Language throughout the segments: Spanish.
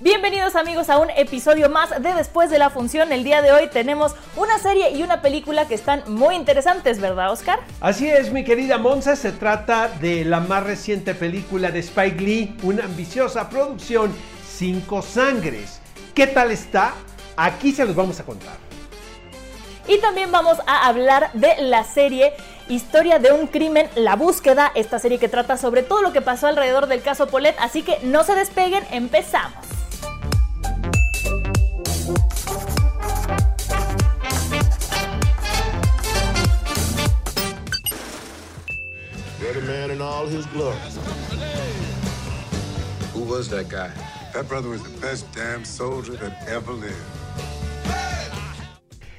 Bienvenidos amigos a un episodio más de Después de la Función. El día de hoy tenemos una serie y una película que están muy interesantes, ¿verdad, Oscar? Así es, mi querida Monza, se trata de la más reciente película de Spike Lee, una ambiciosa producción, Cinco Sangres. ¿Qué tal está? Aquí se los vamos a contar. Y también vamos a hablar de la serie Historia de un crimen, la búsqueda, esta serie que trata sobre todo lo que pasó alrededor del caso Polet, así que no se despeguen, empezamos. Who was that guy? That brother was the best damn soldier that ever lived.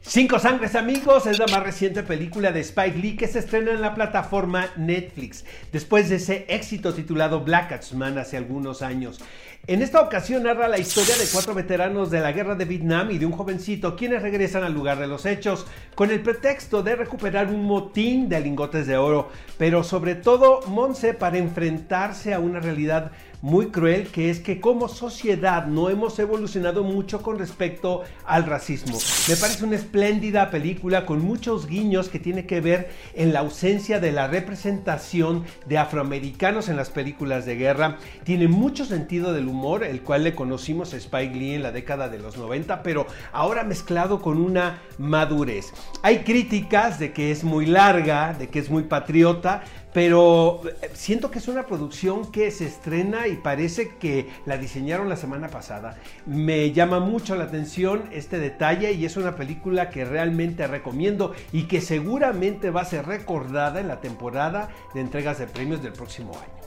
Cinco Sangres Amigos es la más reciente película de Spike Lee que se estrena en la plataforma Netflix después de ese éxito titulado Black Man hace algunos años. En esta ocasión narra la historia de cuatro veteranos de la guerra de Vietnam y de un jovencito quienes regresan al lugar de los hechos con el pretexto de recuperar un motín de lingotes de oro, pero sobre todo Monse para enfrentarse a una realidad muy cruel que es que como sociedad no hemos evolucionado mucho con respecto al racismo. Me parece una espléndida película con muchos guiños que tiene que ver en la ausencia de la representación de afroamericanos en las películas de guerra. Tiene mucho sentido del humor, el cual le conocimos a Spike Lee en la década de los 90, pero ahora mezclado con una madurez. Hay críticas de que es muy larga, de que es muy patriota, pero eh, siento que es una producción que se estrena y parece que la diseñaron la semana pasada. Me llama mucho la atención este detalle y es una película que realmente recomiendo y que seguramente va a ser recordada en la temporada de entregas de premios del próximo año.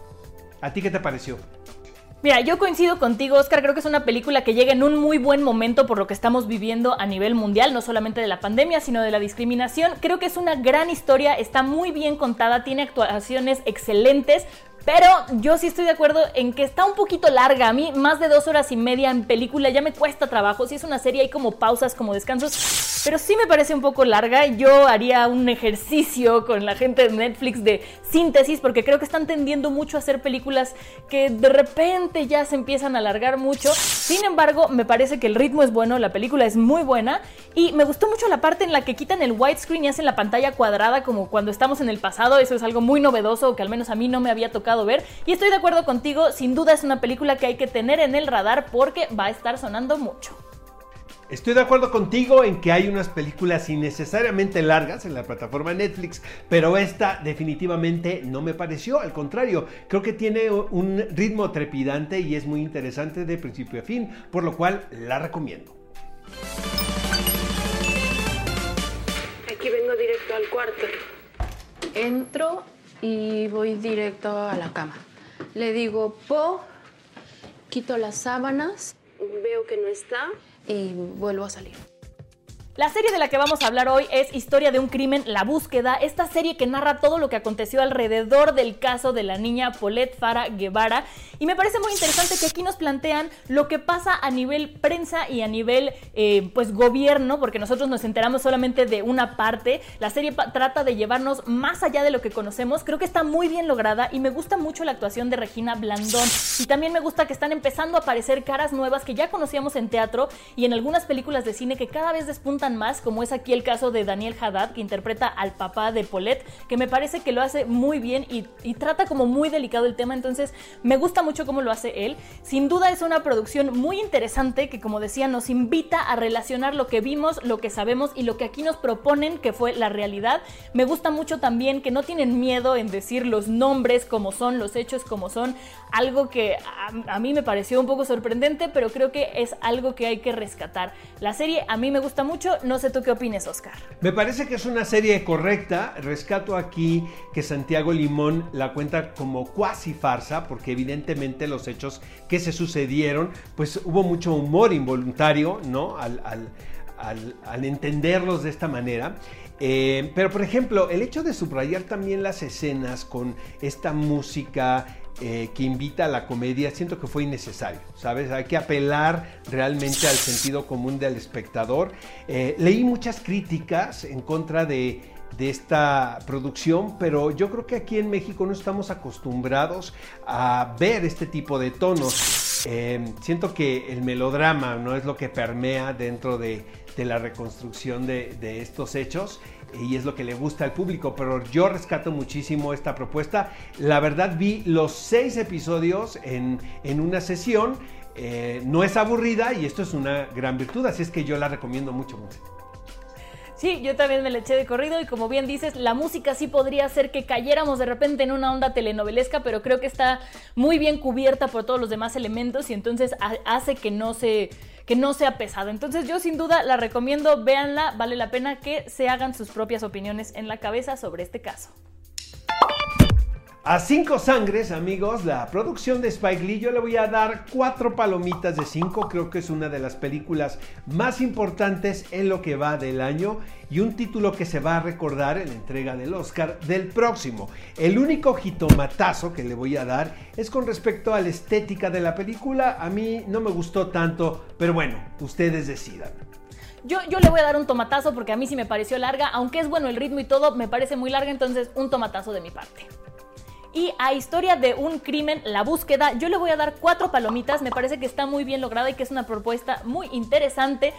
¿A ti qué te pareció? Mira, yo coincido contigo, Oscar. Creo que es una película que llega en un muy buen momento por lo que estamos viviendo a nivel mundial, no solamente de la pandemia, sino de la discriminación. Creo que es una gran historia, está muy bien contada, tiene actuaciones excelentes. Pero yo sí estoy de acuerdo en que está un poquito larga. A mí más de dos horas y media en película ya me cuesta trabajo. Si es una serie hay como pausas, como descansos. Pero sí me parece un poco larga. Yo haría un ejercicio con la gente de Netflix de síntesis porque creo que están tendiendo mucho a hacer películas que de repente ya se empiezan a alargar mucho. Sin embargo, me parece que el ritmo es bueno, la película es muy buena y me gustó mucho la parte en la que quitan el widescreen y hacen la pantalla cuadrada como cuando estamos en el pasado. Eso es algo muy novedoso que al menos a mí no me había tocado ver. Y estoy de acuerdo contigo, sin duda es una película que hay que tener en el radar porque va a estar sonando mucho. Estoy de acuerdo contigo en que hay unas películas innecesariamente largas en la plataforma Netflix, pero esta definitivamente no me pareció, al contrario, creo que tiene un ritmo trepidante y es muy interesante de principio a fin, por lo cual la recomiendo. Aquí vengo directo al cuarto. Entro y voy directo a la cama. Le digo, Po, quito las sábanas. Veo que no está. Y vuelvo a salir. La serie de la que vamos a hablar hoy es Historia de un crimen, la búsqueda, esta serie que narra todo lo que aconteció alrededor del caso de la niña Paulette Fara Guevara. Y me parece muy interesante que aquí nos plantean lo que pasa a nivel prensa y a nivel eh, pues gobierno, porque nosotros nos enteramos solamente de una parte, la serie trata de llevarnos más allá de lo que conocemos, creo que está muy bien lograda y me gusta mucho la actuación de Regina Blandón. Y también me gusta que están empezando a aparecer caras nuevas que ya conocíamos en teatro y en algunas películas de cine que cada vez despuntan más, como es aquí el caso de Daniel Haddad, que interpreta al papá de Paulette, que me parece que lo hace muy bien y, y trata como muy delicado el tema, entonces me gusta mucho cómo lo hace él. Sin duda es una producción muy interesante que, como decía, nos invita a relacionar lo que vimos, lo que sabemos y lo que aquí nos proponen que fue la realidad. Me gusta mucho también que no tienen miedo en decir los nombres como son, los hechos como son, algo que a, a mí me pareció un poco sorprendente, pero creo que es algo que hay que rescatar. La serie a mí me gusta mucho, No sé tú qué opines, Oscar. Me parece que es una serie correcta. Rescato aquí que Santiago Limón la cuenta como cuasi farsa, porque evidentemente los hechos que se sucedieron, pues hubo mucho humor involuntario, ¿no? Al entenderlos de esta manera. Eh, pero por ejemplo, el hecho de subrayar también las escenas con esta música eh, que invita a la comedia, siento que fue innecesario, ¿sabes? Hay que apelar realmente al sentido común del espectador. Eh, leí muchas críticas en contra de, de esta producción, pero yo creo que aquí en México no estamos acostumbrados a ver este tipo de tonos. Eh, siento que el melodrama no es lo que permea dentro de, de la reconstrucción de, de, estos hechos y es lo que le gusta al público, pero yo rescato muchísimo esta propuesta. La verdad vi los seis episodios en, en una sesión, eh, no es aburrida y esto es una gran virtud, así es que yo la recomiendo mucho. mucho. Sí, yo también me le eché de corrido y como bien dices, la música sí podría hacer que cayéramos de repente en una onda telenovelesca, pero creo que está muy bien cubierta por todos los demás elementos y entonces hace que no se que no sea pesado. Entonces yo sin duda la recomiendo, véanla, vale la pena que se hagan sus propias opiniones en la cabeza sobre este caso. A cinco sangres, amigos, la producción de Spike Lee, yo le voy a dar cuatro palomitas de cinco. Creo que es una de las películas más importantes en lo que va del año y un título que se va a recordar en la entrega del Oscar del próximo. El único jitomatazo que le voy a dar es con respecto a la estética de la película. A mí no me gustó tanto, pero bueno, ustedes decidan. Yo, yo, le voy a dar un tomatazo porque a mí sí me pareció larga, aunque es bueno el ritmo y todo, me parece muy larga, entonces un tomatazo de mi parte. Y a Historia de un crimen, la búsqueda, yo le voy a dar cuatro palomitas, me parece que está muy bien lograda y que es una propuesta muy interesante.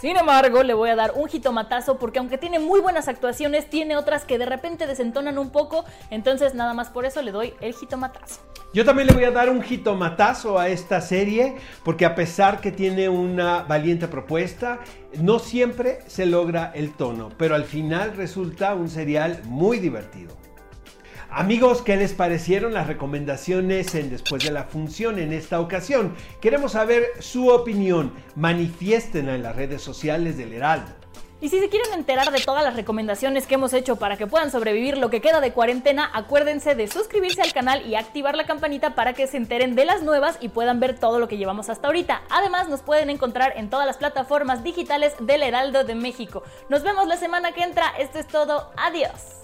Sin embargo, le voy a dar un jitomatazo porque aunque tiene muy buenas actuaciones, tiene otras que de repente desentonan un poco, entonces nada más por eso le doy el jitomatazo. Yo también le voy a dar un jitomatazo a esta serie porque a pesar que tiene una valiente propuesta, no siempre se logra el tono, pero al final resulta un serial muy divertido. Amigos, ¿qué les parecieron las recomendaciones en Después de la Función en esta ocasión? Queremos saber su opinión. Manifiéstenla en las redes sociales del Heraldo. Y si se quieren enterar de todas las recomendaciones que hemos hecho para que puedan sobrevivir lo que queda de cuarentena, acuérdense de suscribirse al canal y activar la campanita para que se enteren de las nuevas y puedan ver todo lo que llevamos hasta ahorita. Además, nos pueden encontrar en todas las plataformas digitales del Heraldo de México. Nos vemos la semana que entra. Esto es todo. Adiós.